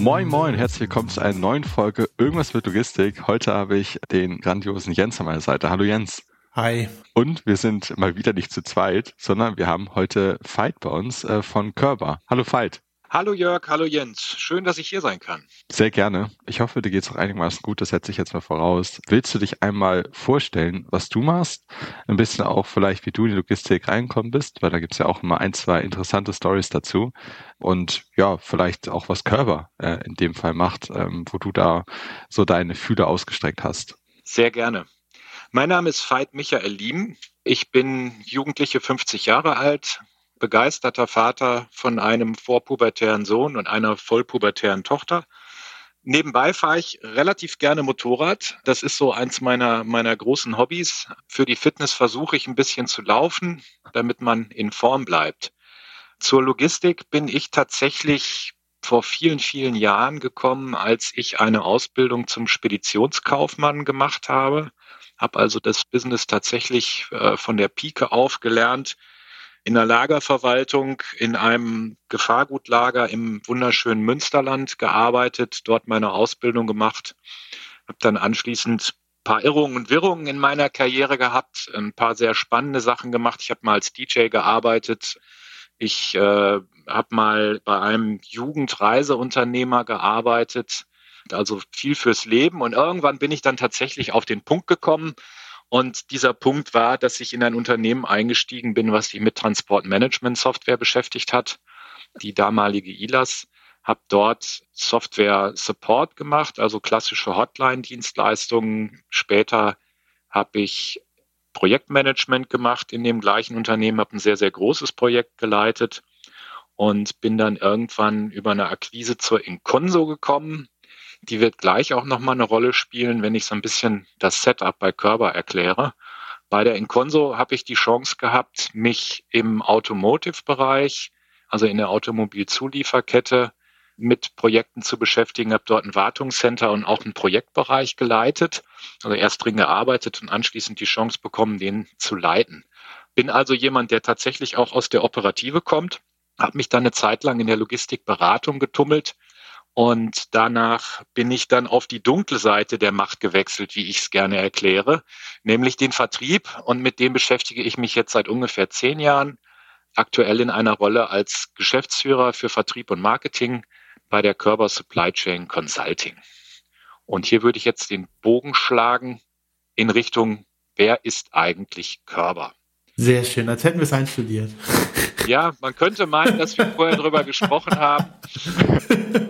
Moin Moin, herzlich willkommen zu einer neuen Folge Irgendwas mit Logistik. Heute habe ich den grandiosen Jens an meiner Seite. Hallo Jens. Hi. Und wir sind mal wieder nicht zu zweit, sondern wir haben heute Veit bei uns äh, von Körber. Hallo Veit. Hallo Jörg, hallo Jens. Schön, dass ich hier sein kann. Sehr gerne. Ich hoffe, dir geht es auch einigermaßen gut. Das setze ich jetzt mal voraus. Willst du dich einmal vorstellen, was du machst? Ein bisschen auch vielleicht, wie du in die Logistik reinkommen bist, weil da gibt es ja auch immer ein, zwei interessante Stories dazu. Und ja, vielleicht auch, was Körber äh, in dem Fall macht, ähm, wo du da so deine Fühler ausgestreckt hast. Sehr gerne. Mein Name ist Veit Michael Liem. Ich bin jugendliche 50 Jahre alt, begeisterter Vater von einem vorpubertären Sohn und einer vollpubertären Tochter. Nebenbei fahre ich relativ gerne Motorrad. Das ist so eins meiner, meiner großen Hobbys. Für die Fitness versuche ich ein bisschen zu laufen, damit man in Form bleibt. Zur Logistik bin ich tatsächlich vor vielen, vielen Jahren gekommen, als ich eine Ausbildung zum Speditionskaufmann gemacht habe. Habe also das Business tatsächlich äh, von der Pike auf gelernt, in der Lagerverwaltung in einem Gefahrgutlager im wunderschönen Münsterland gearbeitet, dort meine Ausbildung gemacht, habe dann anschließend ein paar Irrungen und Wirrungen in meiner Karriere gehabt, ein paar sehr spannende Sachen gemacht. Ich habe mal als DJ gearbeitet. Ich äh, habe mal bei einem Jugendreiseunternehmer gearbeitet, also viel fürs Leben. Und irgendwann bin ich dann tatsächlich auf den Punkt gekommen, und dieser Punkt war, dass ich in ein Unternehmen eingestiegen bin, was sich mit Transportmanagement-Software beschäftigt hat, die damalige ILAS, habe dort Software-Support gemacht, also klassische Hotline-Dienstleistungen. Später habe ich Projektmanagement gemacht in dem gleichen Unternehmen, habe ein sehr, sehr großes Projekt geleitet und bin dann irgendwann über eine Akquise zur Inconso gekommen. Die wird gleich auch nochmal eine Rolle spielen, wenn ich so ein bisschen das Setup bei Körber erkläre. Bei der Inconso habe ich die Chance gehabt, mich im Automotive-Bereich, also in der Automobilzulieferkette, mit Projekten zu beschäftigen, habe dort ein Wartungscenter und auch einen Projektbereich geleitet, also erst drin gearbeitet und anschließend die Chance bekommen, den zu leiten. Bin also jemand, der tatsächlich auch aus der Operative kommt, habe mich dann eine Zeit lang in der Logistikberatung getummelt, und danach bin ich dann auf die dunkle Seite der Macht gewechselt, wie ich es gerne erkläre, nämlich den Vertrieb. Und mit dem beschäftige ich mich jetzt seit ungefähr zehn Jahren, aktuell in einer Rolle als Geschäftsführer für Vertrieb und Marketing bei der Körber Supply Chain Consulting. Und hier würde ich jetzt den Bogen schlagen in Richtung, wer ist eigentlich Körber? Sehr schön, als hätten wir es einstudiert. Ja, man könnte meinen, dass wir vorher darüber gesprochen haben.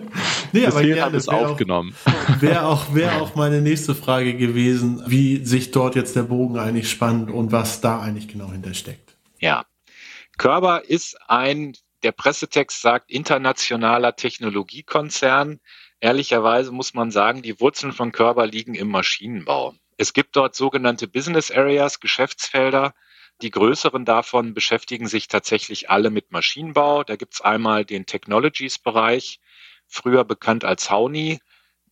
nee, aber gerne, haben es aufgenommen. Wäre auch, wär auch meine nächste Frage gewesen, wie sich dort jetzt der Bogen eigentlich spannt und was da eigentlich genau hintersteckt. Ja, Körber ist ein, der Pressetext sagt, internationaler Technologiekonzern. Ehrlicherweise muss man sagen, die Wurzeln von Körber liegen im Maschinenbau. Es gibt dort sogenannte Business Areas, Geschäftsfelder, die größeren davon beschäftigen sich tatsächlich alle mit Maschinenbau. Da gibt es einmal den Technologies-Bereich, früher bekannt als Hauni,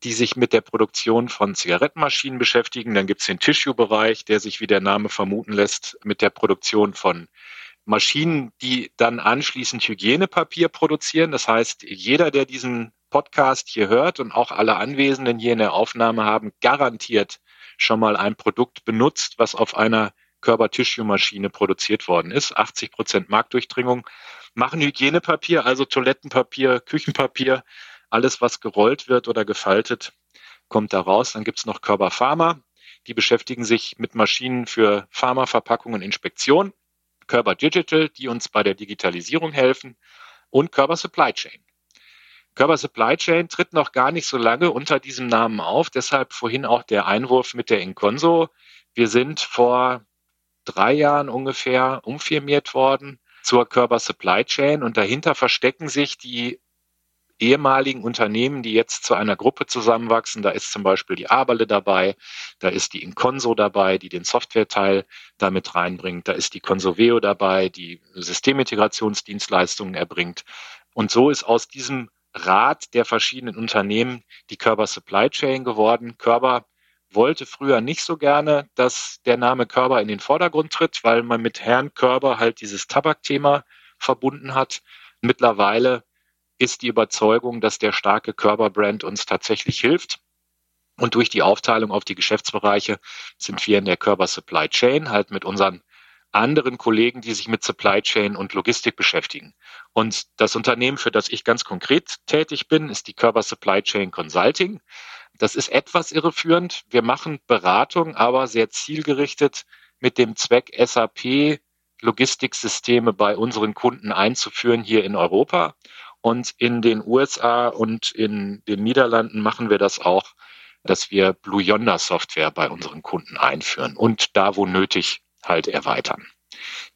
die sich mit der Produktion von Zigarettenmaschinen beschäftigen. Dann gibt es den Tissue-Bereich, der sich, wie der Name vermuten lässt, mit der Produktion von Maschinen, die dann anschließend Hygienepapier produzieren. Das heißt, jeder, der diesen Podcast hier hört und auch alle Anwesenden hier in der Aufnahme haben, garantiert schon mal ein Produkt benutzt, was auf einer Körper-Tissue-Maschine produziert worden ist. 80 Prozent Marktdurchdringung. Machen Hygienepapier, also Toilettenpapier, Küchenpapier, alles, was gerollt wird oder gefaltet, kommt da raus. Dann gibt's noch Körper Pharma. Die beschäftigen sich mit Maschinen für Pharmaverpackungen Inspektion. Körper Digital, die uns bei der Digitalisierung helfen. Und Körper Supply Chain. Körper Supply Chain tritt noch gar nicht so lange unter diesem Namen auf. Deshalb vorhin auch der Einwurf mit der Inconso. Wir sind vor drei Jahren ungefähr umfirmiert worden zur Körper Supply Chain und dahinter verstecken sich die ehemaligen Unternehmen, die jetzt zu einer Gruppe zusammenwachsen. Da ist zum Beispiel die Aberle dabei, da ist die Inconso dabei, die den Softwareteil damit reinbringt, da ist die Consoveo dabei, die Systemintegrationsdienstleistungen erbringt. Und so ist aus diesem Rat der verschiedenen Unternehmen die Körper Supply Chain geworden. Körper wollte früher nicht so gerne, dass der Name Körber in den Vordergrund tritt, weil man mit Herrn Körber halt dieses Tabakthema verbunden hat. Mittlerweile ist die Überzeugung, dass der starke Körper-Brand uns tatsächlich hilft. Und durch die Aufteilung auf die Geschäftsbereiche sind wir in der Körper Supply Chain halt mit unseren anderen Kollegen, die sich mit Supply Chain und Logistik beschäftigen. Und das Unternehmen, für das ich ganz konkret tätig bin, ist die Körper Supply Chain Consulting. Das ist etwas irreführend. Wir machen Beratung, aber sehr zielgerichtet mit dem Zweck, SAP Logistiksysteme bei unseren Kunden einzuführen hier in Europa. Und in den USA und in den Niederlanden machen wir das auch, dass wir Blue Yonder Software bei unseren Kunden einführen und da, wo nötig, halt erweitern.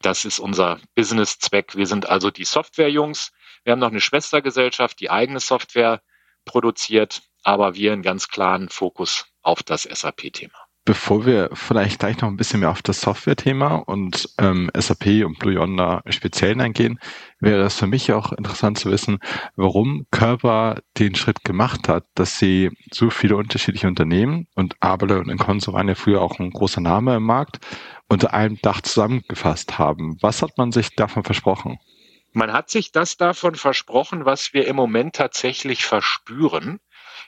Das ist unser Business-Zweck. Wir sind also die Software-Jungs. Wir haben noch eine Schwestergesellschaft, die eigene Software produziert, aber wir einen ganz klaren Fokus auf das SAP-Thema. Bevor wir vielleicht gleich noch ein bisschen mehr auf das Software-Thema und ähm, SAP und Blue Yonder speziell eingehen, wäre es für mich auch interessant zu wissen, warum Körper den Schritt gemacht hat, dass sie so viele unterschiedliche Unternehmen und Abele und Inconso waren ja früher auch ein großer Name im Markt, unter einem Dach zusammengefasst haben. Was hat man sich davon versprochen? Man hat sich das davon versprochen, was wir im Moment tatsächlich verspüren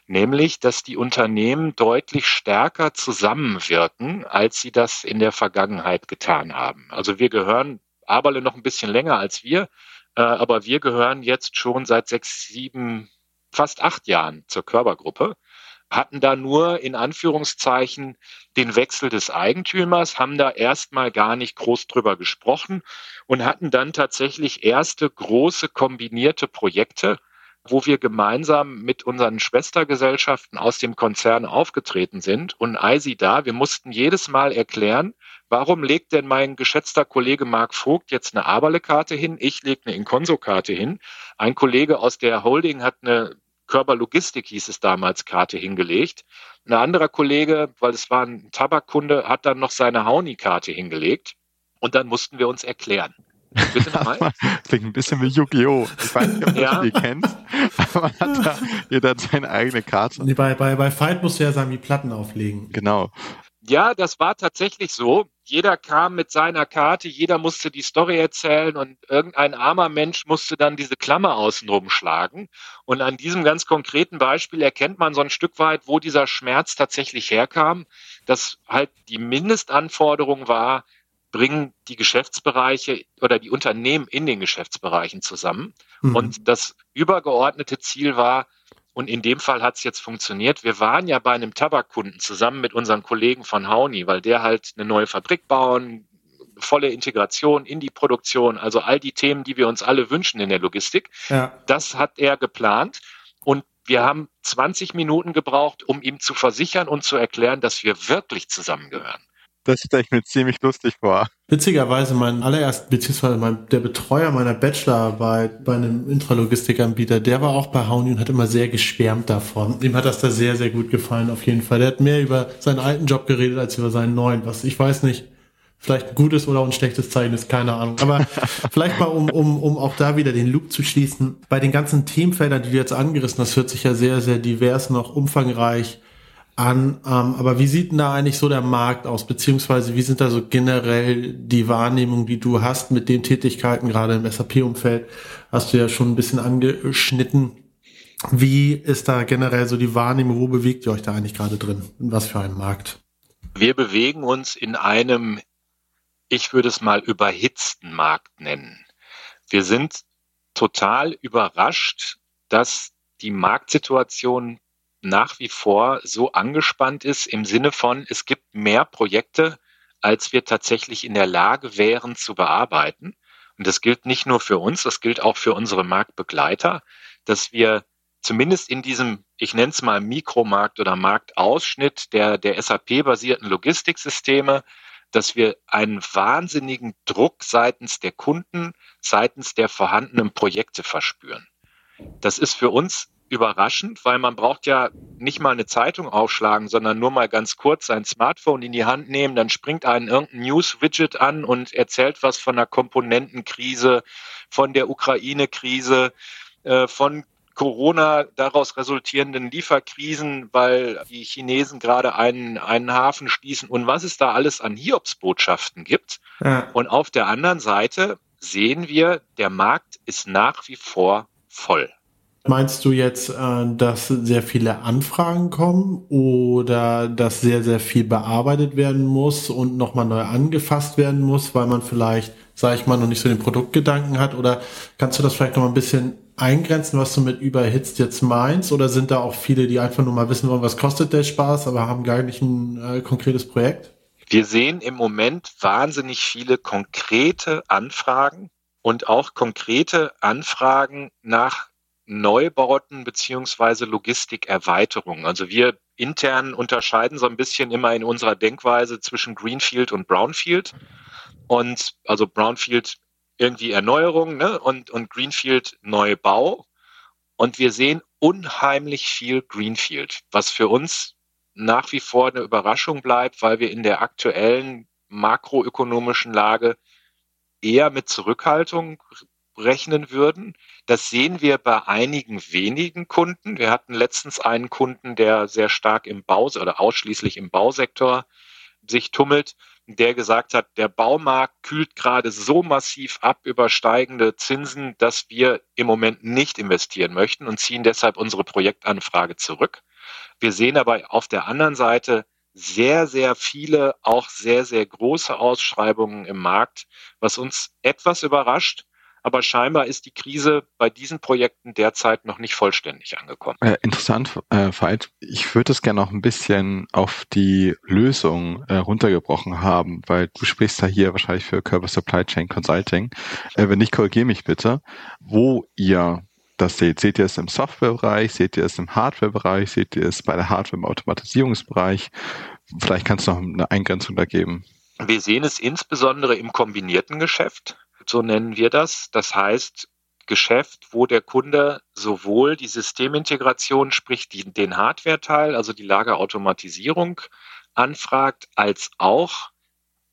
nämlich dass die Unternehmen deutlich stärker zusammenwirken, als sie das in der Vergangenheit getan haben. Also wir gehören Aberle noch ein bisschen länger als wir, äh, aber wir gehören jetzt schon seit sechs, sieben, fast acht Jahren zur Körpergruppe hatten da nur in Anführungszeichen den Wechsel des Eigentümers, haben da erstmal gar nicht groß drüber gesprochen und hatten dann tatsächlich erste große kombinierte Projekte, wo wir gemeinsam mit unseren Schwestergesellschaften aus dem Konzern aufgetreten sind. Und Eisi da, wir mussten jedes Mal erklären, warum legt denn mein geschätzter Kollege Marc Vogt jetzt eine Aberle-Karte hin, ich lege eine Inconso-Karte hin. Ein Kollege aus der Holding hat eine Körperlogistik hieß es damals, Karte hingelegt. Ein anderer Kollege, weil es war ein Tabakkunde, hat dann noch seine Hauni-Karte hingelegt. Und dann mussten wir uns erklären. Bitte nochmal? Klingt ein bisschen wie Yu-Gi-Oh! Ich weiß nicht, ob ja. das kennt, aber man hat da jeder seine eigene Karte. Nee, bei, bei, bei Fight musst du ja sagen, die Platten auflegen. Genau. Ja, das war tatsächlich so. Jeder kam mit seiner Karte, jeder musste die Story erzählen und irgendein armer Mensch musste dann diese Klammer außenrum schlagen. Und an diesem ganz konkreten Beispiel erkennt man so ein Stück weit, wo dieser Schmerz tatsächlich herkam, dass halt die Mindestanforderung war, bringen die Geschäftsbereiche oder die Unternehmen in den Geschäftsbereichen zusammen. Mhm. Und das übergeordnete Ziel war, und in dem Fall hat es jetzt funktioniert. Wir waren ja bei einem Tabakkunden zusammen mit unseren Kollegen von Hauni, weil der halt eine neue Fabrik bauen, volle Integration in die Produktion, also all die Themen, die wir uns alle wünschen in der Logistik. Ja. Das hat er geplant. Und wir haben 20 Minuten gebraucht, um ihm zu versichern und zu erklären, dass wir wirklich zusammengehören. Das stelle ich mir ziemlich lustig vor. Witzigerweise, mein allererst, beziehungsweise mein, der Betreuer meiner Bachelorarbeit bei einem Intralogistikanbieter, der war auch bei Hauni und hat immer sehr geschwärmt davon. Ihm hat das da sehr, sehr gut gefallen, auf jeden Fall. Der hat mehr über seinen alten Job geredet, als über seinen neuen, was ich weiß nicht, vielleicht ein gutes oder ein schlechtes Zeichen ist, keine Ahnung. Aber vielleicht mal, um, um, um auch da wieder den Loop zu schließen. Bei den ganzen Themenfeldern, die du jetzt angerissen hast, hört sich ja sehr, sehr divers noch umfangreich an. Ähm, aber wie sieht denn da eigentlich so der Markt aus? Beziehungsweise wie sind da so generell die Wahrnehmungen, die du hast mit den Tätigkeiten, gerade im SAP-Umfeld? Hast du ja schon ein bisschen angeschnitten. Wie ist da generell so die Wahrnehmung? Wo bewegt ihr euch da eigentlich gerade drin? In was für einem Markt? Wir bewegen uns in einem, ich würde es mal überhitzten Markt nennen. Wir sind total überrascht, dass die Marktsituation nach wie vor so angespannt ist im Sinne von, es gibt mehr Projekte, als wir tatsächlich in der Lage wären zu bearbeiten. Und das gilt nicht nur für uns, das gilt auch für unsere Marktbegleiter, dass wir zumindest in diesem, ich nenne es mal Mikromarkt oder Marktausschnitt der, der SAP-basierten Logistiksysteme, dass wir einen wahnsinnigen Druck seitens der Kunden, seitens der vorhandenen Projekte verspüren. Das ist für uns überraschend, weil man braucht ja nicht mal eine Zeitung aufschlagen, sondern nur mal ganz kurz sein Smartphone in die Hand nehmen, dann springt einen irgendein News-Widget an und erzählt was von der Komponentenkrise, von der Ukraine-Krise, äh, von Corona daraus resultierenden Lieferkrisen, weil die Chinesen gerade einen, einen Hafen schließen und was es da alles an Hiobsbotschaften gibt. Ja. Und auf der anderen Seite sehen wir, der Markt ist nach wie vor voll. Meinst du jetzt, äh, dass sehr viele Anfragen kommen oder dass sehr, sehr viel bearbeitet werden muss und nochmal neu angefasst werden muss, weil man vielleicht, sage ich mal, noch nicht so den Produktgedanken hat? Oder kannst du das vielleicht noch mal ein bisschen eingrenzen, was du mit überhitzt jetzt meinst? Oder sind da auch viele, die einfach nur mal wissen wollen, was kostet der Spaß, aber haben gar nicht ein äh, konkretes Projekt? Wir sehen im Moment wahnsinnig viele konkrete Anfragen und auch konkrete Anfragen nach Neubauten beziehungsweise Logistikerweiterungen. Also wir intern unterscheiden so ein bisschen immer in unserer Denkweise zwischen Greenfield und Brownfield. Und also Brownfield irgendwie Erneuerung ne? und, und Greenfield Neubau. Und wir sehen unheimlich viel Greenfield, was für uns nach wie vor eine Überraschung bleibt, weil wir in der aktuellen makroökonomischen Lage eher mit Zurückhaltung rechnen würden. Das sehen wir bei einigen wenigen Kunden. Wir hatten letztens einen Kunden, der sehr stark im Bau oder ausschließlich im Bausektor sich tummelt, der gesagt hat, der Baumarkt kühlt gerade so massiv ab über steigende Zinsen, dass wir im Moment nicht investieren möchten und ziehen deshalb unsere Projektanfrage zurück. Wir sehen aber auf der anderen Seite sehr, sehr viele, auch sehr, sehr große Ausschreibungen im Markt, was uns etwas überrascht, aber scheinbar ist die Krise bei diesen Projekten derzeit noch nicht vollständig angekommen. Äh, interessant, äh, Veit. Ich würde es gerne noch ein bisschen auf die Lösung äh, runtergebrochen haben, weil du sprichst da hier wahrscheinlich für Körper Supply Chain Consulting. Äh, wenn nicht, korrigiere mich bitte, wo ihr das seht. Seht ihr es im Softwarebereich? Seht ihr es im Hardwarebereich? Seht ihr es bei der Hardware im Automatisierungsbereich? Vielleicht kannst du noch eine Eingrenzung da geben. Wir sehen es insbesondere im kombinierten Geschäft so nennen wir das. Das heißt, Geschäft, wo der Kunde sowohl die Systemintegration, sprich die, den Hardware-Teil, also die Lagerautomatisierung anfragt, als auch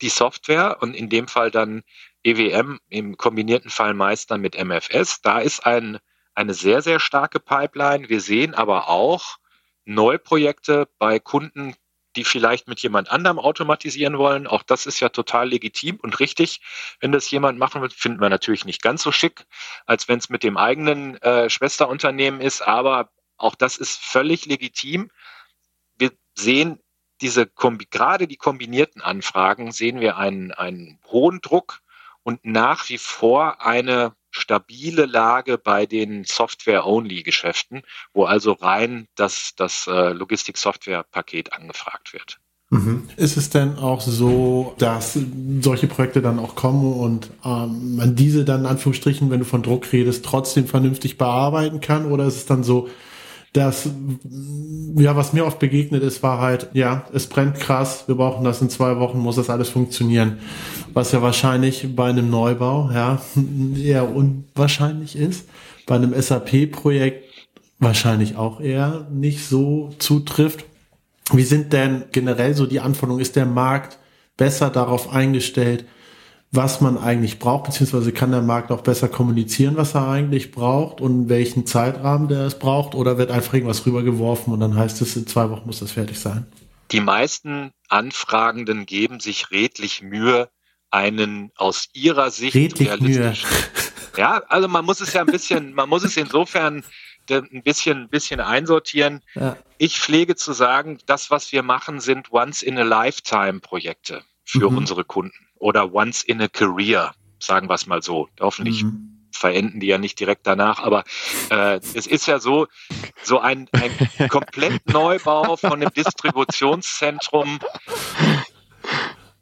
die Software und in dem Fall dann EWM, im kombinierten Fall meist mit MFS. Da ist ein, eine sehr, sehr starke Pipeline. Wir sehen aber auch Neuprojekte bei Kunden, die vielleicht mit jemand anderem automatisieren wollen. Auch das ist ja total legitim und richtig. Wenn das jemand machen will, finden wir natürlich nicht ganz so schick, als wenn es mit dem eigenen äh, Schwesterunternehmen ist. Aber auch das ist völlig legitim. Wir sehen diese, gerade die kombinierten Anfragen, sehen wir einen, einen hohen Druck und nach wie vor eine stabile Lage bei den Software-Only-Geschäften, wo also rein das, das äh, Logistik-Software-Paket angefragt wird. Mhm. Ist es denn auch so, dass solche Projekte dann auch kommen und ähm, man diese dann in Anführungsstrichen, wenn du von Druck redest, trotzdem vernünftig bearbeiten kann? Oder ist es dann so, das, ja, was mir oft begegnet ist, war halt, ja, es brennt krass, wir brauchen das in zwei Wochen, muss das alles funktionieren. Was ja wahrscheinlich bei einem Neubau, ja, eher unwahrscheinlich ist. Bei einem SAP-Projekt wahrscheinlich auch eher nicht so zutrifft. Wie sind denn generell so die Anforderungen? Ist der Markt besser darauf eingestellt, was man eigentlich braucht, beziehungsweise kann der Markt auch besser kommunizieren, was er eigentlich braucht und welchen Zeitrahmen der es braucht, oder wird einfach irgendwas rübergeworfen und dann heißt es, in zwei Wochen muss das fertig sein? Die meisten Anfragenden geben sich redlich Mühe, einen aus ihrer Sicht redlich realistischen. Mühe. Ja, also man muss es ja ein bisschen, man muss es insofern ein bisschen, bisschen einsortieren. Ja. Ich pflege zu sagen, das, was wir machen, sind Once-in-a-Lifetime-Projekte für mhm. unsere Kunden oder once in a career, sagen wir es mal so. Hoffentlich mhm. verenden die ja nicht direkt danach, aber äh, es ist ja so, so ein, ein komplett Neubau von einem Distributionszentrum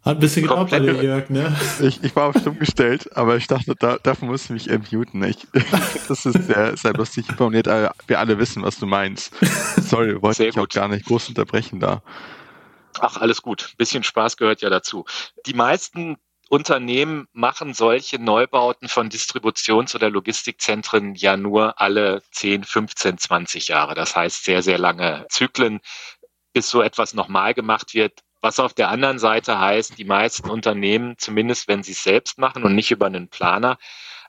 hat ein bisschen gedauert bei dir, Jörg, ne? Ich, ich war auf stumm gestellt, aber ich dachte, da, dafür musst du mich entmuten. Ich, das ist sehr, sehr lustig formuliert, aber wir alle wissen, was du meinst. Sorry, wollte ich auch gar nicht groß unterbrechen da. Ach, alles gut. Ein bisschen Spaß gehört ja dazu. Die meisten Unternehmen machen solche Neubauten von Distributions- oder Logistikzentren ja nur alle 10, 15, 20 Jahre. Das heißt sehr, sehr lange Zyklen, bis so etwas nochmal gemacht wird. Was auf der anderen Seite heißt, die meisten Unternehmen, zumindest wenn sie es selbst machen und nicht über einen Planer,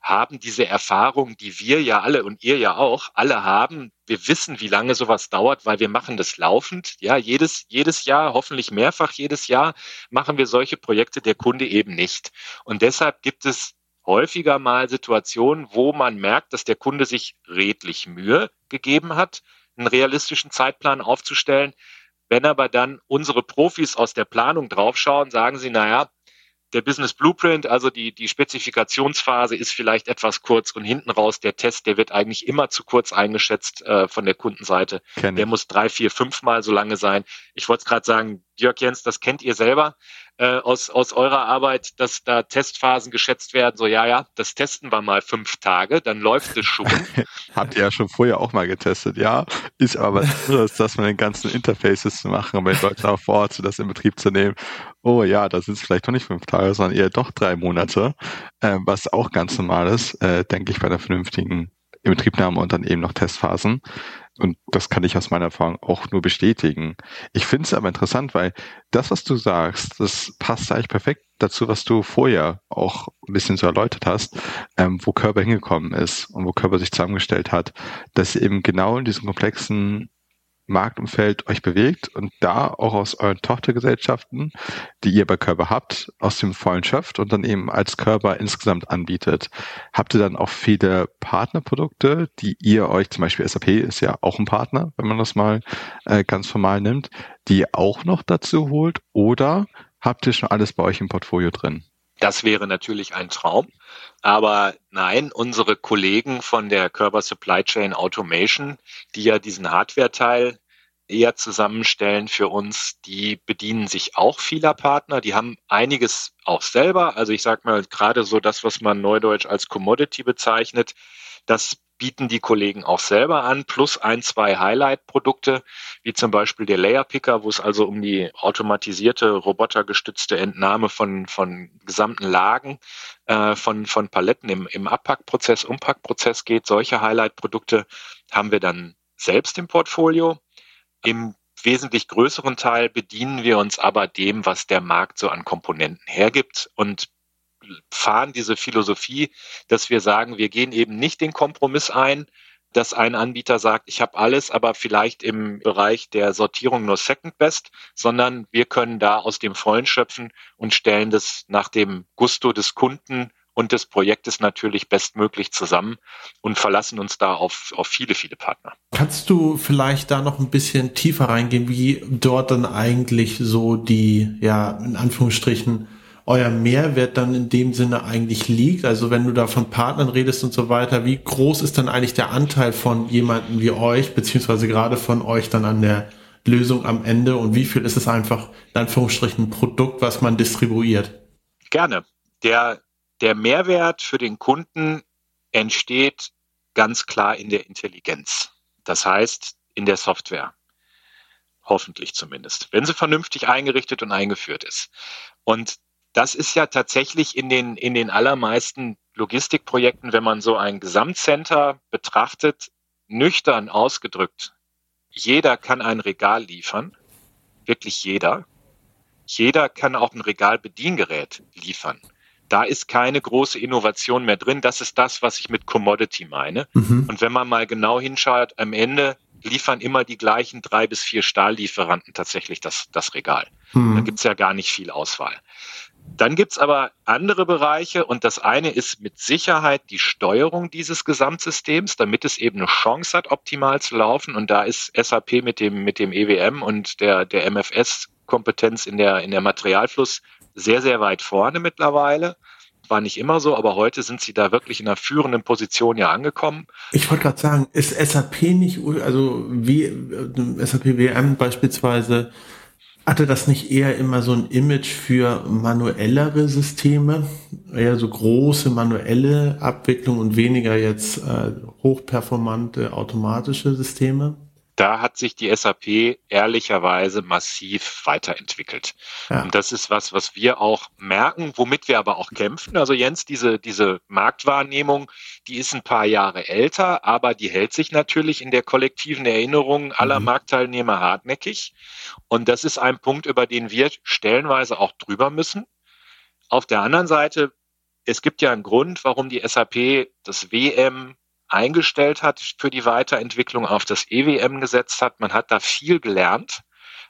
haben diese Erfahrung, die wir ja alle und ihr ja auch alle haben. Wir wissen, wie lange sowas dauert, weil wir machen das laufend. Ja, jedes, jedes Jahr, hoffentlich mehrfach jedes Jahr machen wir solche Projekte, der Kunde eben nicht. Und deshalb gibt es häufiger mal Situationen, wo man merkt, dass der Kunde sich redlich Mühe gegeben hat, einen realistischen Zeitplan aufzustellen. Wenn aber dann unsere Profis aus der Planung draufschauen, sagen sie, naja, der Business Blueprint, also die, die Spezifikationsphase ist vielleicht etwas kurz und hinten raus der Test, der wird eigentlich immer zu kurz eingeschätzt äh, von der Kundenseite. Kenn der muss drei, vier, fünfmal so lange sein. Ich wollte es gerade sagen, Jörg Jens, das kennt ihr selber äh, aus, aus eurer Arbeit, dass da Testphasen geschätzt werden, so ja, ja, das testen wir mal fünf Tage, dann läuft es schon. Habt ihr ja schon vorher auch mal getestet, ja. Ist aber was anderes, das mit den ganzen Interfaces zu machen, um in Deutschland vor Ort das in Betrieb zu nehmen. Oh ja, da sind es vielleicht doch nicht fünf Tage, sondern eher doch drei Monate, äh, was auch ganz normal ist, äh, denke ich, bei der vernünftigen Inbetriebnahme und dann eben noch Testphasen. Und das kann ich aus meiner Erfahrung auch nur bestätigen. Ich finde es aber interessant, weil das, was du sagst, das passt eigentlich perfekt dazu, was du vorher auch ein bisschen so erläutert hast, ähm, wo Körper hingekommen ist und wo Körper sich zusammengestellt hat, dass eben genau in diesen komplexen Marktumfeld euch bewegt und da auch aus euren Tochtergesellschaften, die ihr bei Körper habt, aus dem vollen schöpft und dann eben als Körper insgesamt anbietet. Habt ihr dann auch viele Partnerprodukte, die ihr euch, zum Beispiel SAP ist ja auch ein Partner, wenn man das mal äh, ganz formal nimmt, die ihr auch noch dazu holt oder habt ihr schon alles bei euch im Portfolio drin? Das wäre natürlich ein Traum. Aber nein, unsere Kollegen von der Körper Supply Chain Automation, die ja diesen Hardware-Teil eher zusammenstellen für uns, die bedienen sich auch vieler Partner. Die haben einiges auch selber. Also ich sage mal gerade so das, was man neudeutsch als Commodity bezeichnet, das bieten die Kollegen auch selber an, plus ein, zwei Highlight-Produkte, wie zum Beispiel der Layer Picker, wo es also um die automatisierte, robotergestützte Entnahme von, von gesamten Lagen äh, von, von Paletten im, im Abpackprozess, Umpackprozess geht. Solche Highlight-Produkte haben wir dann selbst im Portfolio. Im wesentlich größeren Teil bedienen wir uns aber dem, was der Markt so an Komponenten hergibt und fahren diese Philosophie, dass wir sagen, wir gehen eben nicht den Kompromiss ein, dass ein Anbieter sagt, ich habe alles, aber vielleicht im Bereich der Sortierung nur Second Best, sondern wir können da aus dem Vollen schöpfen und stellen das nach dem Gusto des Kunden und des Projektes natürlich bestmöglich zusammen und verlassen uns da auf, auf viele, viele Partner. Kannst du vielleicht da noch ein bisschen tiefer reingehen, wie dort dann eigentlich so die, ja, in Anführungsstrichen, euer Mehrwert dann in dem Sinne eigentlich liegt. Also wenn du da von Partnern redest und so weiter, wie groß ist dann eigentlich der Anteil von jemandem wie euch, beziehungsweise gerade von euch dann an der Lösung am Ende und wie viel ist es einfach in Anführungsstrichen ein Produkt, was man distribuiert? Gerne. Der, der Mehrwert für den Kunden entsteht ganz klar in der Intelligenz. Das heißt, in der Software. Hoffentlich zumindest, wenn sie vernünftig eingerichtet und eingeführt ist. Und das ist ja tatsächlich in den, in den allermeisten Logistikprojekten, wenn man so ein Gesamtcenter betrachtet, nüchtern ausgedrückt. Jeder kann ein Regal liefern. Wirklich jeder. Jeder kann auch ein Regalbediengerät liefern. Da ist keine große Innovation mehr drin. Das ist das, was ich mit Commodity meine. Mhm. Und wenn man mal genau hinschaut, am Ende liefern immer die gleichen drei bis vier Stahllieferanten tatsächlich das, das Regal. Mhm. Da gibt's ja gar nicht viel Auswahl. Dann gibt's aber andere Bereiche und das eine ist mit Sicherheit die Steuerung dieses Gesamtsystems, damit es eben eine Chance hat, optimal zu laufen. Und da ist SAP mit dem, mit dem EWM und der, der MFS-Kompetenz in der, in der Materialfluss sehr, sehr weit vorne mittlerweile. War nicht immer so, aber heute sind sie da wirklich in einer führenden Position ja angekommen. Ich wollte gerade sagen, ist SAP nicht, also wie äh, SAP WM beispielsweise, hatte das nicht eher immer so ein Image für manuellere Systeme, eher so große manuelle Abwicklung und weniger jetzt äh, hochperformante automatische Systeme? Da hat sich die SAP ehrlicherweise massiv weiterentwickelt. Ja. Und das ist was, was wir auch merken, womit wir aber auch kämpfen. Also Jens, diese, diese Marktwahrnehmung, die ist ein paar Jahre älter, aber die hält sich natürlich in der kollektiven Erinnerung aller mhm. Marktteilnehmer hartnäckig. Und das ist ein Punkt, über den wir stellenweise auch drüber müssen. Auf der anderen Seite, es gibt ja einen Grund, warum die SAP das WM eingestellt hat für die Weiterentwicklung, auf das EWM gesetzt hat. Man hat da viel gelernt.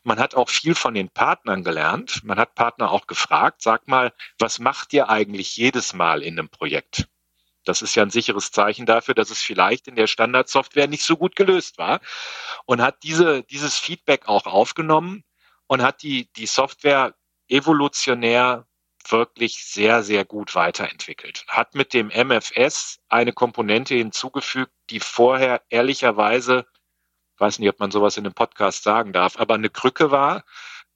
Man hat auch viel von den Partnern gelernt. Man hat Partner auch gefragt, sag mal, was macht ihr eigentlich jedes Mal in einem Projekt? Das ist ja ein sicheres Zeichen dafür, dass es vielleicht in der Standardsoftware nicht so gut gelöst war und hat diese, dieses Feedback auch aufgenommen und hat die, die Software evolutionär wirklich sehr, sehr gut weiterentwickelt. Hat mit dem MFS eine Komponente hinzugefügt, die vorher ehrlicherweise, weiß nicht, ob man sowas in einem Podcast sagen darf, aber eine Krücke war.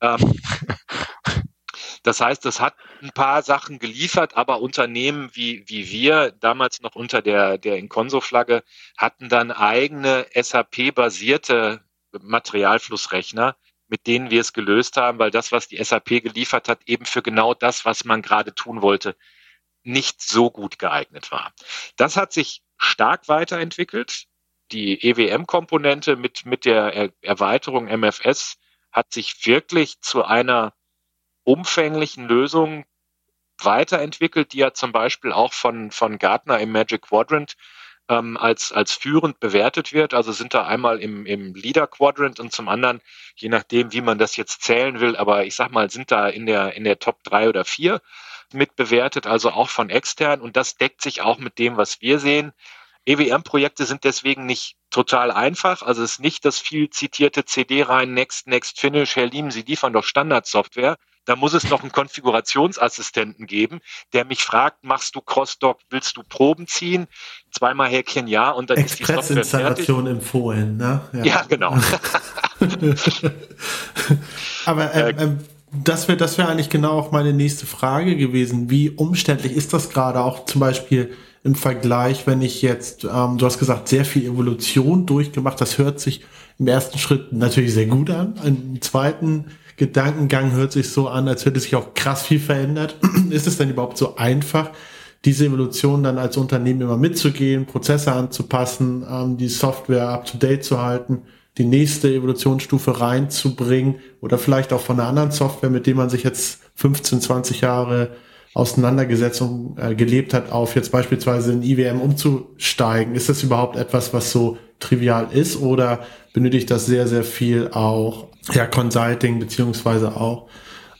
Ähm, das heißt, es hat ein paar Sachen geliefert, aber Unternehmen wie, wie wir, damals noch unter der, der Inconso-Flagge, hatten dann eigene SAP-basierte Materialflussrechner, mit denen wir es gelöst haben, weil das, was die SAP geliefert hat, eben für genau das, was man gerade tun wollte, nicht so gut geeignet war. Das hat sich stark weiterentwickelt. Die EWM-Komponente mit, mit der er Erweiterung MFS hat sich wirklich zu einer umfänglichen Lösung weiterentwickelt, die ja zum Beispiel auch von, von Gartner im Magic Quadrant ähm, als, als führend bewertet wird. Also sind da einmal im, im Leader Quadrant und zum anderen, je nachdem, wie man das jetzt zählen will, aber ich sag mal, sind da in der, in der Top drei oder vier mit bewertet, also auch von extern. Und das deckt sich auch mit dem, was wir sehen. EWM-Projekte sind deswegen nicht total einfach. Also es ist nicht das viel zitierte CD rein, Next, Next, Finish. Herr Lieben, Sie liefern doch Standardsoftware. Da muss es noch einen Konfigurationsassistenten geben, der mich fragt, machst du Crossdock, willst du Proben ziehen? Zweimal Häkchen ja und dann ist die Software empfohlen, ne? Ja, ja genau. Aber äh, äh, das wäre das wäre eigentlich genau auch meine nächste Frage gewesen. Wie umständlich ist das gerade auch zum Beispiel im Vergleich, wenn ich jetzt, ähm, du hast gesagt, sehr viel Evolution durchgemacht. Das hört sich im ersten Schritt natürlich sehr gut an. Im zweiten Gedankengang hört sich so an, als hätte sich auch krass viel verändert. Ist es denn überhaupt so einfach, diese Evolution dann als Unternehmen immer mitzugehen, Prozesse anzupassen, ähm, die Software up-to-date zu halten, die nächste Evolutionsstufe reinzubringen oder vielleicht auch von einer anderen Software, mit dem man sich jetzt 15, 20 Jahre auseinandergesetzt und äh, gelebt hat, auf jetzt beispielsweise in IWM umzusteigen. Ist das überhaupt etwas, was so trivial ist oder benötigt das sehr, sehr viel auch ja, Consulting beziehungsweise auch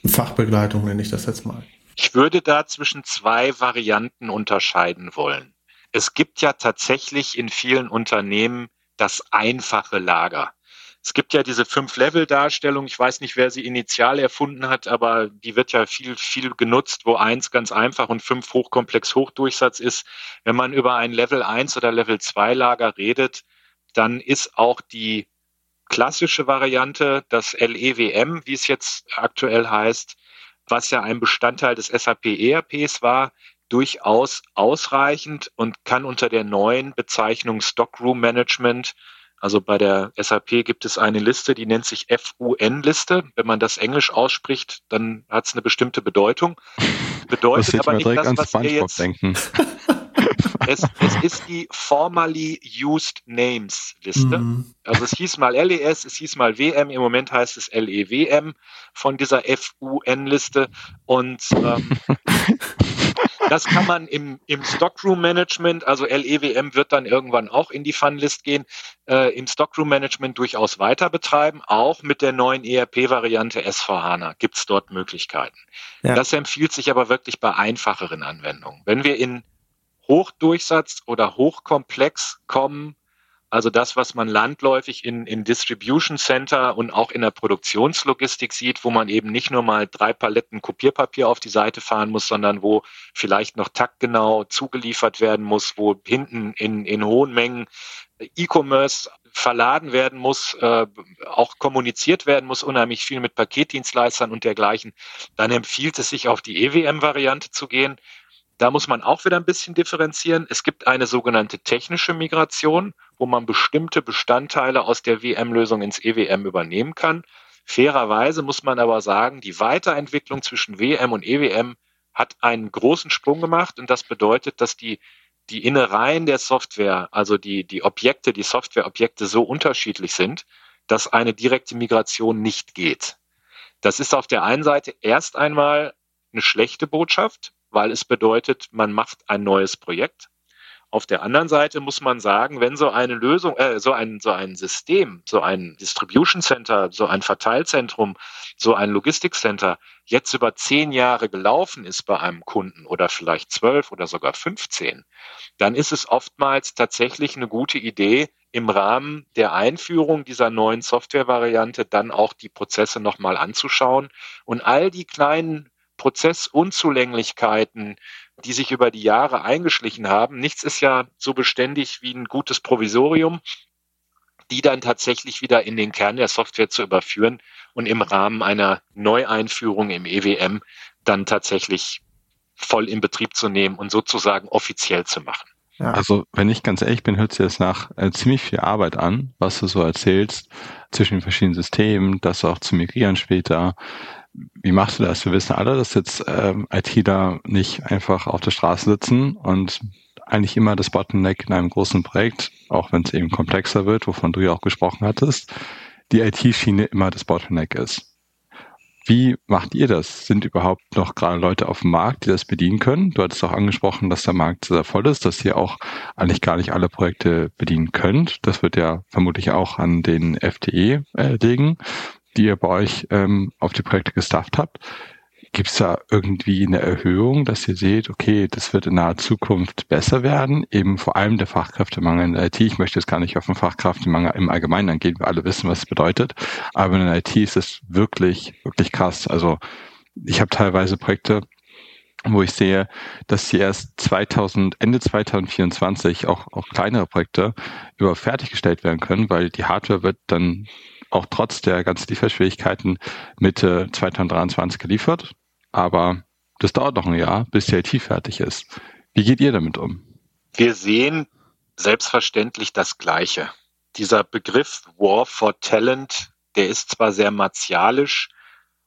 Fachbegleitung, nenne ich das jetzt mal. Ich würde da zwischen zwei Varianten unterscheiden wollen. Es gibt ja tatsächlich in vielen Unternehmen das einfache Lager. Es gibt ja diese Fünf-Level-Darstellung. Ich weiß nicht, wer sie initial erfunden hat, aber die wird ja viel, viel genutzt, wo eins ganz einfach und fünf hochkomplex Hochdurchsatz ist. Wenn man über ein Level 1 oder Level 2 Lager redet, dann ist auch die klassische Variante, das LEWM, wie es jetzt aktuell heißt, was ja ein Bestandteil des SAP ERPs war, durchaus ausreichend und kann unter der neuen Bezeichnung Stockroom Management, also bei der SAP gibt es eine Liste, die nennt sich FUN-Liste. Wenn man das Englisch ausspricht, dann hat es eine bestimmte Bedeutung. Bedeutet aber nicht das, was wir jetzt, denken. es, es ist die Formerly Used Names Liste. Mhm. Also es hieß mal LES, es hieß mal WM, im Moment heißt es LEWM von dieser FUN-Liste. Und ähm, das kann man im, im Stockroom Management, also LEWM wird dann irgendwann auch in die Funlist gehen, äh, im Stockroom Management durchaus weiter betreiben. Auch mit der neuen ERP-Variante S4HANA gibt es dort Möglichkeiten. Ja. Das empfiehlt sich aber wirklich bei einfacheren Anwendungen. Wenn wir in Hochdurchsatz oder hochkomplex kommen. Also das, was man landläufig in, in Distribution Center und auch in der Produktionslogistik sieht, wo man eben nicht nur mal drei Paletten Kopierpapier auf die Seite fahren muss, sondern wo vielleicht noch taktgenau zugeliefert werden muss, wo hinten in, in hohen Mengen E-Commerce verladen werden muss, äh, auch kommuniziert werden muss, unheimlich viel mit Paketdienstleistern und dergleichen, dann empfiehlt es sich auf die EWM-Variante zu gehen. Da muss man auch wieder ein bisschen differenzieren. Es gibt eine sogenannte technische Migration, wo man bestimmte Bestandteile aus der WM-Lösung ins EWM übernehmen kann. Fairerweise muss man aber sagen, die Weiterentwicklung zwischen WM und EWM hat einen großen Sprung gemacht und das bedeutet, dass die die Innereien der Software, also die, die Objekte, die Softwareobjekte so unterschiedlich sind, dass eine direkte Migration nicht geht. Das ist auf der einen Seite erst einmal eine schlechte Botschaft, weil es bedeutet, man macht ein neues Projekt. Auf der anderen Seite muss man sagen, wenn so eine Lösung, äh, so ein, so ein System, so ein Distribution Center, so ein Verteilzentrum, so ein Logistikcenter jetzt über zehn Jahre gelaufen ist bei einem Kunden oder vielleicht zwölf oder sogar 15, dann ist es oftmals tatsächlich eine gute Idee, im Rahmen der Einführung dieser neuen Softwarevariante dann auch die Prozesse nochmal anzuschauen und all die kleinen Prozessunzulänglichkeiten, die sich über die Jahre eingeschlichen haben. Nichts ist ja so beständig wie ein gutes Provisorium, die dann tatsächlich wieder in den Kern der Software zu überführen und im Rahmen einer Neueinführung im EWM dann tatsächlich voll in Betrieb zu nehmen und sozusagen offiziell zu machen. Ja. Also, wenn ich ganz ehrlich bin, hört sich das nach äh, ziemlich viel Arbeit an, was du so erzählst, zwischen den verschiedenen Systemen, das auch zu migrieren später, wie machst du das? Wir wissen alle, dass jetzt ähm, ITler nicht einfach auf der Straße sitzen und eigentlich immer das Bottleneck in einem großen Projekt, auch wenn es eben komplexer wird, wovon du ja auch gesprochen hattest, die IT-Schiene immer das Bottleneck ist. Wie macht ihr das? Sind überhaupt noch gerade Leute auf dem Markt, die das bedienen können? Du hattest auch angesprochen, dass der Markt sehr voll ist, dass ihr auch eigentlich gar nicht alle Projekte bedienen könnt. Das wird ja vermutlich auch an den FDE äh, liegen die ihr bei euch ähm, auf die Projekte gestafft habt. Gibt es da irgendwie eine Erhöhung, dass ihr seht, okay, das wird in naher Zukunft besser werden, eben vor allem der Fachkräftemangel in der IT. Ich möchte jetzt gar nicht auf den Fachkräftemangel im Allgemeinen angehen, wir alle wissen, was es bedeutet, aber in der IT ist es wirklich, wirklich krass. Also ich habe teilweise Projekte, wo ich sehe, dass sie erst 2000, Ende 2024 auch, auch kleinere Projekte über fertiggestellt werden können, weil die Hardware wird dann auch trotz der ganzen Lieferschwierigkeiten Mitte 2023 geliefert. Aber das dauert noch ein Jahr, bis die IT fertig ist. Wie geht ihr damit um? Wir sehen selbstverständlich das Gleiche. Dieser Begriff War for Talent, der ist zwar sehr martialisch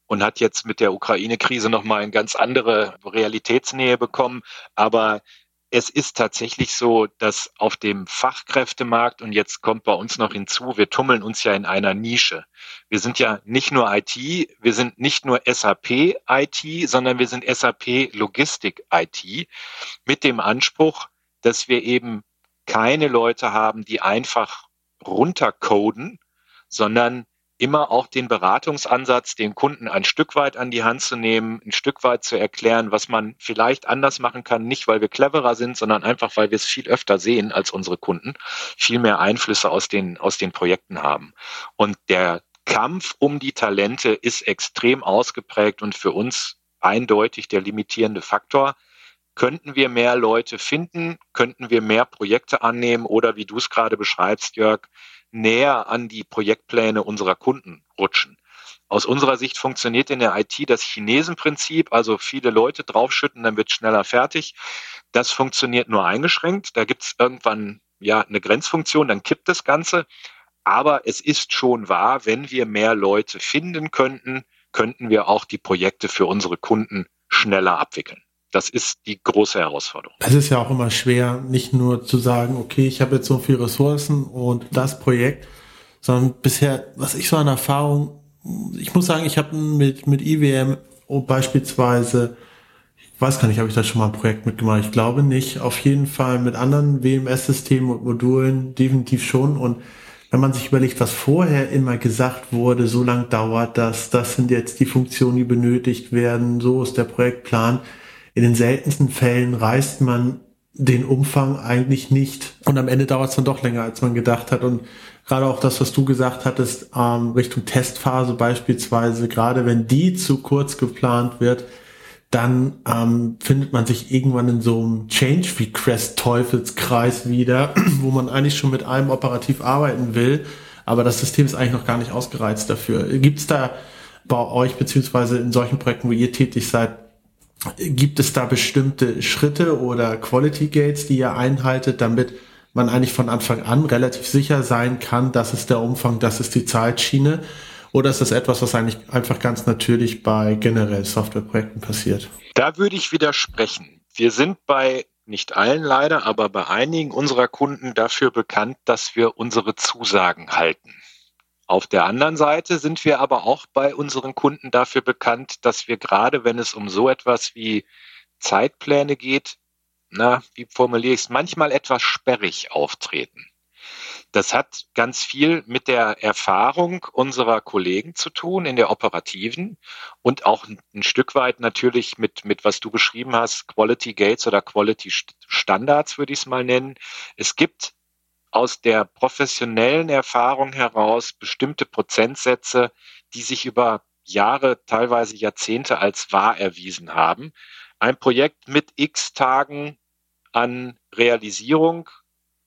und hat jetzt mit der Ukraine-Krise nochmal eine ganz andere Realitätsnähe bekommen, aber es ist tatsächlich so, dass auf dem Fachkräftemarkt, und jetzt kommt bei uns noch hinzu, wir tummeln uns ja in einer Nische. Wir sind ja nicht nur IT, wir sind nicht nur SAP IT, sondern wir sind SAP Logistik IT mit dem Anspruch, dass wir eben keine Leute haben, die einfach runtercoden, sondern immer auch den Beratungsansatz, den Kunden ein Stück weit an die Hand zu nehmen, ein Stück weit zu erklären, was man vielleicht anders machen kann, nicht weil wir cleverer sind, sondern einfach, weil wir es viel öfter sehen als unsere Kunden, viel mehr Einflüsse aus den, aus den Projekten haben. Und der Kampf um die Talente ist extrem ausgeprägt und für uns eindeutig der limitierende Faktor. Könnten wir mehr Leute finden? Könnten wir mehr Projekte annehmen? Oder wie du es gerade beschreibst, Jörg, näher an die Projektpläne unserer Kunden rutschen. Aus unserer Sicht funktioniert in der IT das Chinesenprinzip, also viele Leute draufschütten, dann wird schneller fertig. Das funktioniert nur eingeschränkt. Da gibt es irgendwann ja eine Grenzfunktion, dann kippt das Ganze. Aber es ist schon wahr, wenn wir mehr Leute finden könnten, könnten wir auch die Projekte für unsere Kunden schneller abwickeln. Das ist die große Herausforderung. Es ist ja auch immer schwer, nicht nur zu sagen, okay, ich habe jetzt so viele Ressourcen und das Projekt, sondern bisher, was ich so an Erfahrung, ich muss sagen, ich habe mit, mit IWM beispielsweise, ich weiß gar nicht, habe ich da schon mal ein Projekt mitgemacht, ich glaube nicht, auf jeden Fall mit anderen WMS-Systemen und Modulen definitiv schon. Und wenn man sich überlegt, was vorher immer gesagt wurde, so lang dauert das, das sind jetzt die Funktionen, die benötigt werden, so ist der Projektplan, in den seltensten Fällen reißt man den Umfang eigentlich nicht. Und am Ende dauert es dann doch länger, als man gedacht hat. Und gerade auch das, was du gesagt hattest, ähm, Richtung Testphase beispielsweise, gerade wenn die zu kurz geplant wird, dann ähm, findet man sich irgendwann in so einem Change Request Teufelskreis wieder, wo man eigentlich schon mit allem operativ arbeiten will, aber das System ist eigentlich noch gar nicht ausgereizt dafür. Gibt es da bei euch beziehungsweise in solchen Projekten, wo ihr tätig seid, Gibt es da bestimmte Schritte oder Quality Gates, die ihr einhaltet, damit man eigentlich von Anfang an relativ sicher sein kann, das ist der Umfang, das ist die Zeitschiene? Oder ist das etwas, was eigentlich einfach ganz natürlich bei generell Softwareprojekten passiert? Da würde ich widersprechen. Wir sind bei nicht allen leider, aber bei einigen unserer Kunden dafür bekannt, dass wir unsere Zusagen halten. Auf der anderen Seite sind wir aber auch bei unseren Kunden dafür bekannt, dass wir gerade, wenn es um so etwas wie Zeitpläne geht, na, wie formuliere ich es, manchmal etwas sperrig auftreten. Das hat ganz viel mit der Erfahrung unserer Kollegen zu tun in der operativen und auch ein Stück weit natürlich mit, mit was du beschrieben hast, Quality Gates oder Quality Standards würde ich es mal nennen. Es gibt aus der professionellen Erfahrung heraus bestimmte Prozentsätze, die sich über Jahre, teilweise Jahrzehnte als wahr erwiesen haben. Ein Projekt mit x Tagen an Realisierung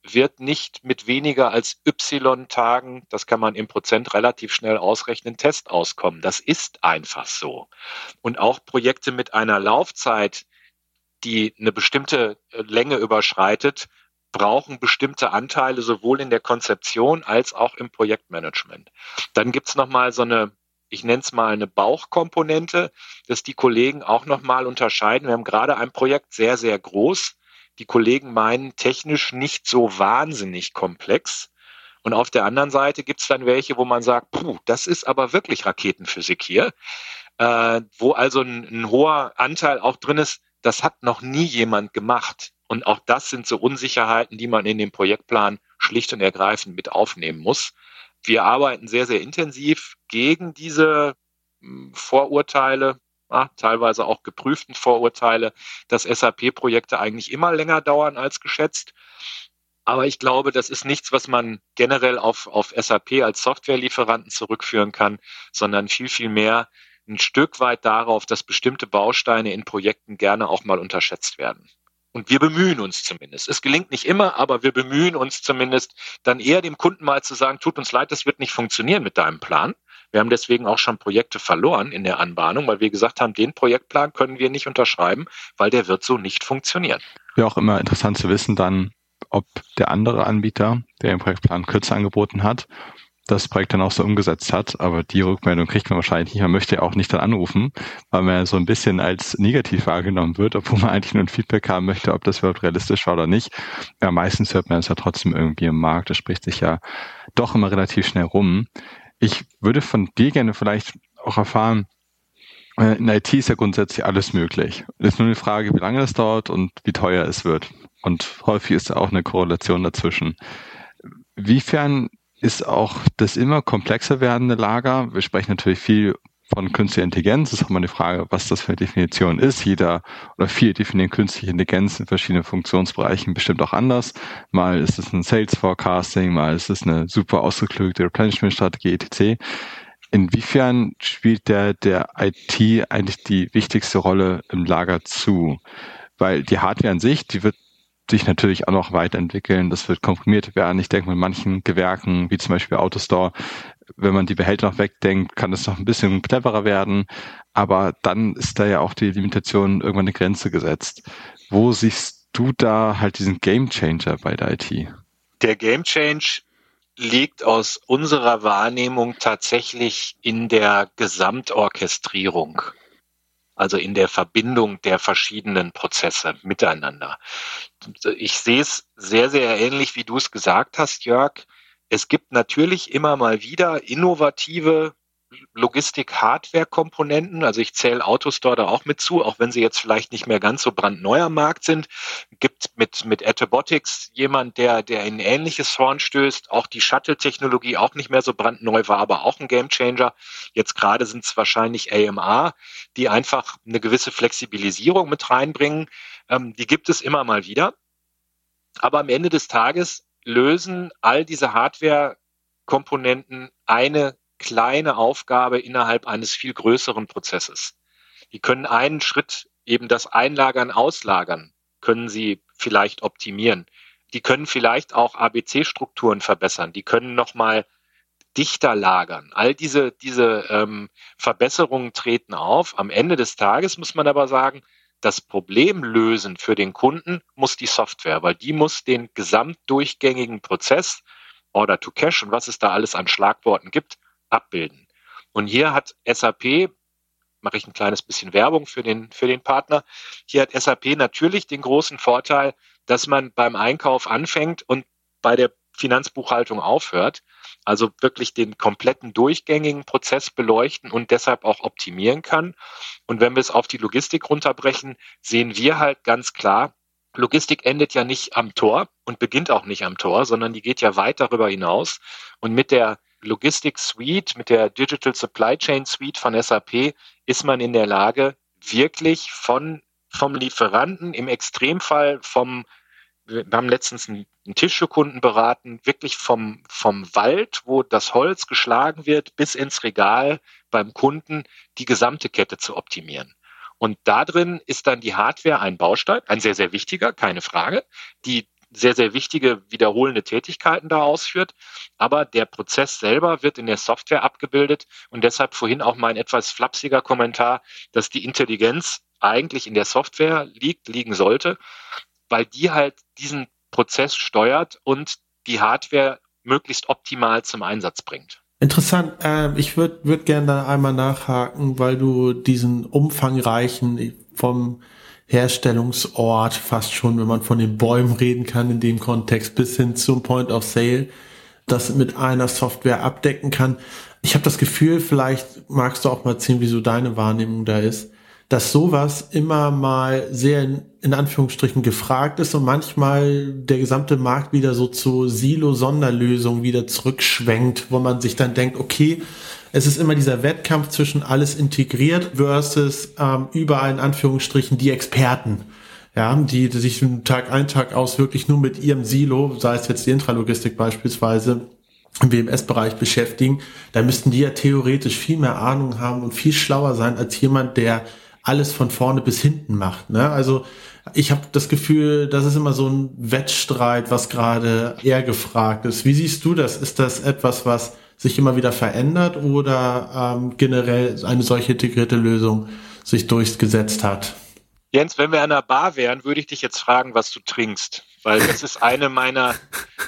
wird nicht mit weniger als Y-Tagen, das kann man im Prozent relativ schnell ausrechnen, Test auskommen. Das ist einfach so. Und auch Projekte mit einer Laufzeit, die eine bestimmte äh, Länge überschreitet, brauchen bestimmte Anteile sowohl in der Konzeption als auch im Projektmanagement. Dann gibt's noch mal so eine ich nenne es mal eine Bauchkomponente, dass die Kollegen auch nochmal unterscheiden. Wir haben gerade ein Projekt sehr, sehr groß die Kollegen meinen technisch nicht so wahnsinnig komplex. Und auf der anderen Seite gibt es dann welche, wo man sagt, puh, das ist aber wirklich Raketenphysik hier, äh, wo also ein, ein hoher Anteil auch drin ist, das hat noch nie jemand gemacht. Und auch das sind so Unsicherheiten, die man in dem Projektplan schlicht und ergreifend mit aufnehmen muss. Wir arbeiten sehr, sehr intensiv gegen diese hm, Vorurteile, teilweise auch geprüften Vorurteile, dass SAP-Projekte eigentlich immer länger dauern als geschätzt. Aber ich glaube, das ist nichts, was man generell auf, auf SAP als Softwarelieferanten zurückführen kann, sondern viel, viel mehr ein Stück weit darauf, dass bestimmte Bausteine in Projekten gerne auch mal unterschätzt werden. Und wir bemühen uns zumindest. Es gelingt nicht immer, aber wir bemühen uns zumindest, dann eher dem Kunden mal zu sagen, tut uns leid, das wird nicht funktionieren mit deinem Plan. Wir haben deswegen auch schon Projekte verloren in der Anbahnung, weil wir gesagt haben, den Projektplan können wir nicht unterschreiben, weil der wird so nicht funktionieren. Ja, auch immer interessant zu wissen dann, ob der andere Anbieter, der den Projektplan kürzer angeboten hat, das Projekt dann auch so umgesetzt hat. Aber die Rückmeldung kriegt man wahrscheinlich nicht. Man möchte ja auch nicht dann anrufen, weil man so ein bisschen als negativ wahrgenommen wird, obwohl man eigentlich nur ein Feedback haben möchte, ob das überhaupt realistisch war oder nicht. Ja, meistens hört man es ja trotzdem irgendwie im Markt. Das spricht sich ja doch immer relativ schnell rum. Ich würde von dir gerne vielleicht auch erfahren, äh, in IT ist ja grundsätzlich alles möglich. Es ist nur eine Frage, wie lange es dauert und wie teuer es wird. Und häufig ist auch eine Korrelation dazwischen. Wiefern ist auch das immer komplexer werdende Lager? Wir sprechen natürlich viel von künstlicher Intelligenz. Das ist auch mal die Frage, was das für eine Definition ist. Jeder oder viele definieren künstliche Intelligenz in verschiedenen Funktionsbereichen bestimmt auch anders. Mal ist es ein Sales Forecasting, mal ist es eine super ausgeklügelte Replenishment-Strategie, etc. Inwiefern spielt der, der IT eigentlich die wichtigste Rolle im Lager zu? Weil die Hardware an sich, die wird sich natürlich auch noch weiterentwickeln. Das wird komprimiert werden. Ich denke, mit manchen Gewerken, wie zum Beispiel Autostore, wenn man die Behälter noch wegdenkt, kann es noch ein bisschen cleverer werden. Aber dann ist da ja auch die Limitation irgendwann eine Grenze gesetzt. Wo siehst du da halt diesen Game Changer bei der IT? Der Game Change liegt aus unserer Wahrnehmung tatsächlich in der Gesamtorchestrierung, also in der Verbindung der verschiedenen Prozesse miteinander. Ich sehe es sehr, sehr ähnlich, wie du es gesagt hast, Jörg. Es gibt natürlich immer mal wieder innovative Logistik-Hardware-Komponenten. Also ich zähle Autostore da auch mit zu, auch wenn sie jetzt vielleicht nicht mehr ganz so brandneu am Markt sind. Gibt mit, mit Atobotics jemand, der, der in ähnliches Horn stößt. Auch die Shuttle-Technologie auch nicht mehr so brandneu war, aber auch ein Gamechanger. Jetzt gerade sind es wahrscheinlich AMR, die einfach eine gewisse Flexibilisierung mit reinbringen. Ähm, die gibt es immer mal wieder. Aber am Ende des Tages lösen all diese Hardware-Komponenten eine kleine Aufgabe innerhalb eines viel größeren Prozesses. Die können einen Schritt eben das Einlagern, Auslagern, können sie vielleicht optimieren. Die können vielleicht auch ABC-Strukturen verbessern. Die können nochmal dichter lagern. All diese, diese ähm, Verbesserungen treten auf. Am Ende des Tages muss man aber sagen, Das Problem lösen für den Kunden muss die Software, weil die muss den gesamtdurchgängigen Prozess, Order to Cash und was es da alles an Schlagworten gibt, abbilden. Und hier hat SAP, mache ich ein kleines bisschen Werbung für den, für den Partner, hier hat SAP natürlich den großen Vorteil, dass man beim Einkauf anfängt und bei der Finanzbuchhaltung aufhört. Also wirklich den kompletten durchgängigen Prozess beleuchten und deshalb auch optimieren kann. Und wenn wir es auf die Logistik runterbrechen, sehen wir halt ganz klar, Logistik endet ja nicht am Tor und beginnt auch nicht am Tor, sondern die geht ja weit darüber hinaus. Und mit der Logistik Suite, mit der Digital Supply Chain Suite von SAP ist man in der Lage, wirklich von, vom Lieferanten, im Extremfall vom wir haben letztens einen, einen Tisch für Kunden beraten, wirklich vom, vom Wald, wo das Holz geschlagen wird, bis ins Regal beim Kunden die gesamte Kette zu optimieren. Und da drin ist dann die Hardware ein Baustein, ein sehr, sehr wichtiger, keine Frage, die sehr, sehr wichtige wiederholende Tätigkeiten da ausführt. Aber der Prozess selber wird in der Software abgebildet und deshalb vorhin auch mein etwas flapsiger Kommentar, dass die Intelligenz eigentlich in der Software liegt, liegen sollte weil die halt diesen Prozess steuert und die Hardware möglichst optimal zum Einsatz bringt. Interessant. Äh, ich würde würd gerne da einmal nachhaken, weil du diesen umfangreichen vom Herstellungsort fast schon, wenn man von den Bäumen reden kann in dem Kontext, bis hin zum Point of Sale, das mit einer Software abdecken kann. Ich habe das Gefühl, vielleicht magst du auch mal erzählen, wieso deine Wahrnehmung da ist dass sowas immer mal sehr in, in, Anführungsstrichen gefragt ist und manchmal der gesamte Markt wieder so zu Silo-Sonderlösungen wieder zurückschwenkt, wo man sich dann denkt, okay, es ist immer dieser Wettkampf zwischen alles integriert versus ähm, überall in Anführungsstrichen die Experten. Ja, die, die sich Tag ein, Tag aus wirklich nur mit ihrem Silo, sei es jetzt die Intralogistik beispielsweise, im WMS-Bereich beschäftigen, da müssten die ja theoretisch viel mehr Ahnung haben und viel schlauer sein als jemand, der alles von vorne bis hinten macht. Ne? Also ich habe das Gefühl, das ist immer so ein Wettstreit, was gerade eher gefragt ist. Wie siehst du das? Ist das etwas, was sich immer wieder verändert oder ähm, generell eine solche integrierte Lösung sich durchgesetzt hat? Jens, wenn wir an einer Bar wären, würde ich dich jetzt fragen, was du trinkst, weil das ist eine meiner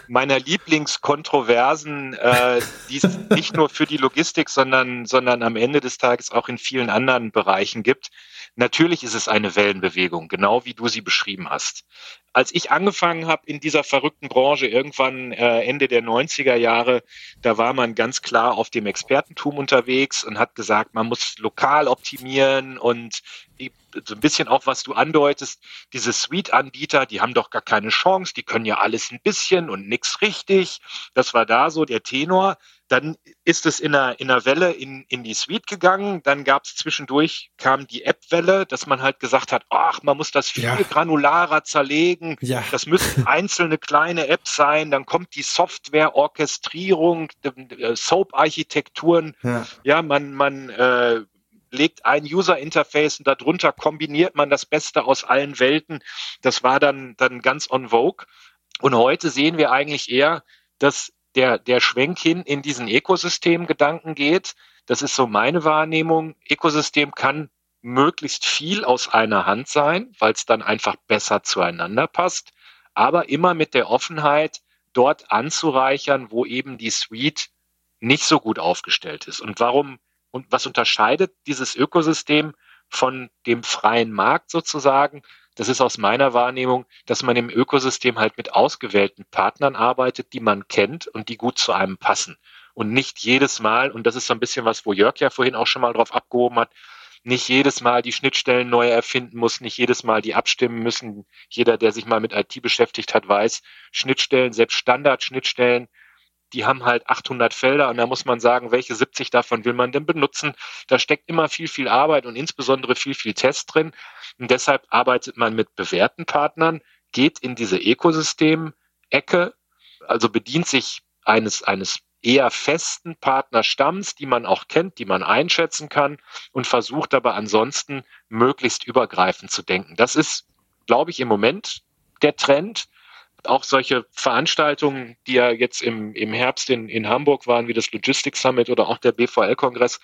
meiner Lieblingskontroversen, äh, die es nicht nur für die Logistik, sondern sondern am Ende des Tages auch in vielen anderen Bereichen gibt. Natürlich ist es eine Wellenbewegung, genau wie du sie beschrieben hast. Als ich angefangen habe in dieser verrückten Branche, irgendwann äh, Ende der 90er Jahre, da war man ganz klar auf dem Expertentum unterwegs und hat gesagt, man muss lokal optimieren und so ein bisschen auch, was du andeutest, diese Suite-Anbieter, die haben doch gar keine Chance, die können ja alles ein bisschen und nichts richtig. Das war da so der Tenor. Dann ist es in einer, in einer Welle in, in die Suite gegangen. Dann gab es zwischendurch, kam die App-Welle, dass man halt gesagt hat, ach, man muss das viel ja. granularer zerlegen. Ja. Das müssen einzelne kleine Apps sein. Dann kommt die Software-Orchestrierung, äh, Soap-Architekturen. Ja. ja, man, man äh, legt ein User-Interface und darunter kombiniert man das Beste aus allen Welten. Das war dann, dann ganz on vogue. Und heute sehen wir eigentlich eher, dass der, der Schwenk hin in diesen Ökosystem-Gedanken geht. Das ist so meine Wahrnehmung. Ökosystem kann möglichst viel aus einer Hand sein, weil es dann einfach besser zueinander passt, aber immer mit der Offenheit, dort anzureichern, wo eben die Suite nicht so gut aufgestellt ist. Und warum und was unterscheidet dieses Ökosystem von dem freien Markt sozusagen? Das ist aus meiner Wahrnehmung, dass man im Ökosystem halt mit ausgewählten Partnern arbeitet, die man kennt und die gut zu einem passen. Und nicht jedes Mal, und das ist so ein bisschen was, wo Jörg ja vorhin auch schon mal drauf abgehoben hat, nicht jedes Mal die Schnittstellen neu erfinden muss, nicht jedes Mal die abstimmen müssen. Jeder, der sich mal mit IT beschäftigt hat, weiß, Schnittstellen, selbst Standard-Schnittstellen, die haben halt 800 Felder und da muss man sagen, welche 70 davon will man denn benutzen. Da steckt immer viel, viel Arbeit und insbesondere viel, viel Test drin. Und deshalb arbeitet man mit bewährten Partnern, geht in diese Ökosystem-Ecke, also bedient sich eines, eines eher festen Partnerstamms, die man auch kennt, die man einschätzen kann und versucht aber ansonsten möglichst übergreifend zu denken. Das ist, glaube ich, im Moment der Trend auch solche Veranstaltungen, die ja jetzt im, im Herbst in, in Hamburg waren, wie das Logistics Summit oder auch der BVL-Kongress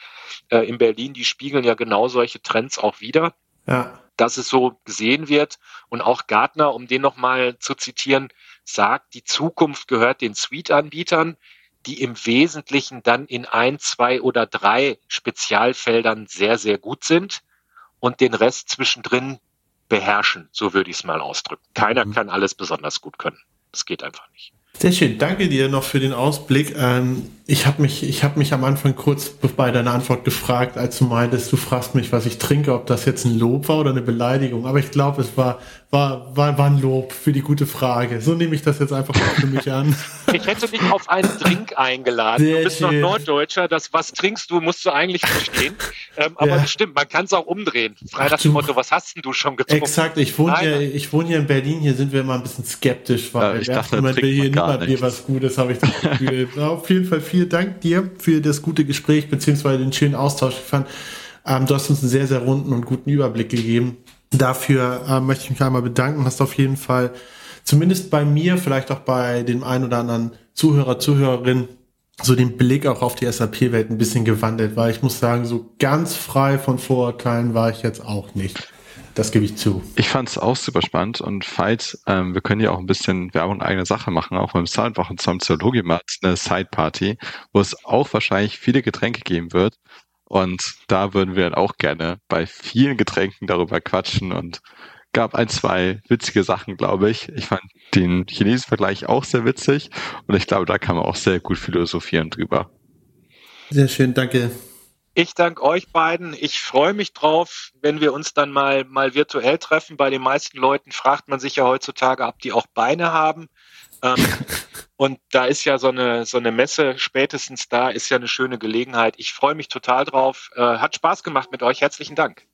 äh, in Berlin, die spiegeln ja genau solche Trends auch wieder. Ja. dass es so gesehen wird. Und auch Gartner, um den nochmal zu zitieren, sagt, die Zukunft gehört den Suite-Anbietern, die im Wesentlichen dann in ein, zwei oder drei Spezialfeldern sehr, sehr gut sind und den Rest zwischendrin beherrschen, so würde ich es mal ausdrücken. Keiner mhm. kann alles besonders gut können. Das geht einfach nicht. Sehr schön, danke dir noch für den Ausblick. Ähm, ich habe mich, ich habe mich am Anfang kurz bei deiner Antwort gefragt, als du meintest, du fragst mich, was ich trinke, ob das jetzt ein Lob war oder eine Beleidigung. Aber ich glaube, es war, war, war, war ein Lob für die gute Frage. So nehme ich das jetzt einfach für mich an. Ich hätte dich auf einen Drink eingeladen. Sehr du bist schön. noch Norddeutscher. Das was trinkst du, musst du eigentlich verstehen. Ähm, aber ja. stimmt, man kann es auch umdrehen. Frei Motto, was hast denn du schon getrunken? Exakt, ich wohne, hier, ich wohne hier in Berlin. Hier sind wir immer ein bisschen skeptisch, weil ja, ich dachte, jemand will hier niemand mir was Gutes, habe ich das Gefühl. auf jeden Fall vielen Dank dir für das gute Gespräch beziehungsweise den schönen Austausch. Ich fand, ähm, du hast uns einen sehr, sehr runden und guten Überblick gegeben. Dafür äh, möchte ich mich einmal bedanken. Hast auf jeden Fall zumindest bei mir, vielleicht auch bei dem einen oder anderen Zuhörer, Zuhörerin, so den Blick auch auf die SAP-Welt ein bisschen gewandelt, weil ich muss sagen, so ganz frei von Vorurteilen war ich jetzt auch nicht. Das gebe ich zu. Ich fand es auch super spannend und falls, ähm, wir können ja auch ein bisschen Werbung in eigene Sache machen, auch beim Soundwochen zum Zoologimat, eine Side-Party, wo es auch wahrscheinlich viele Getränke geben wird. Und da würden wir dann auch gerne bei vielen Getränken darüber quatschen und gab ein, zwei witzige Sachen, glaube ich. Ich fand den chinesischen Vergleich auch sehr witzig und ich glaube, da kann man auch sehr gut philosophieren drüber. Sehr schön, danke. Ich danke euch beiden. Ich freue mich drauf, wenn wir uns dann mal, mal virtuell treffen. Bei den meisten Leuten fragt man sich ja heutzutage, ob die auch Beine haben. Ähm, und da ist ja so eine, so eine Messe spätestens da, ist ja eine schöne Gelegenheit. Ich freue mich total drauf. Äh, hat Spaß gemacht mit euch. Herzlichen Dank.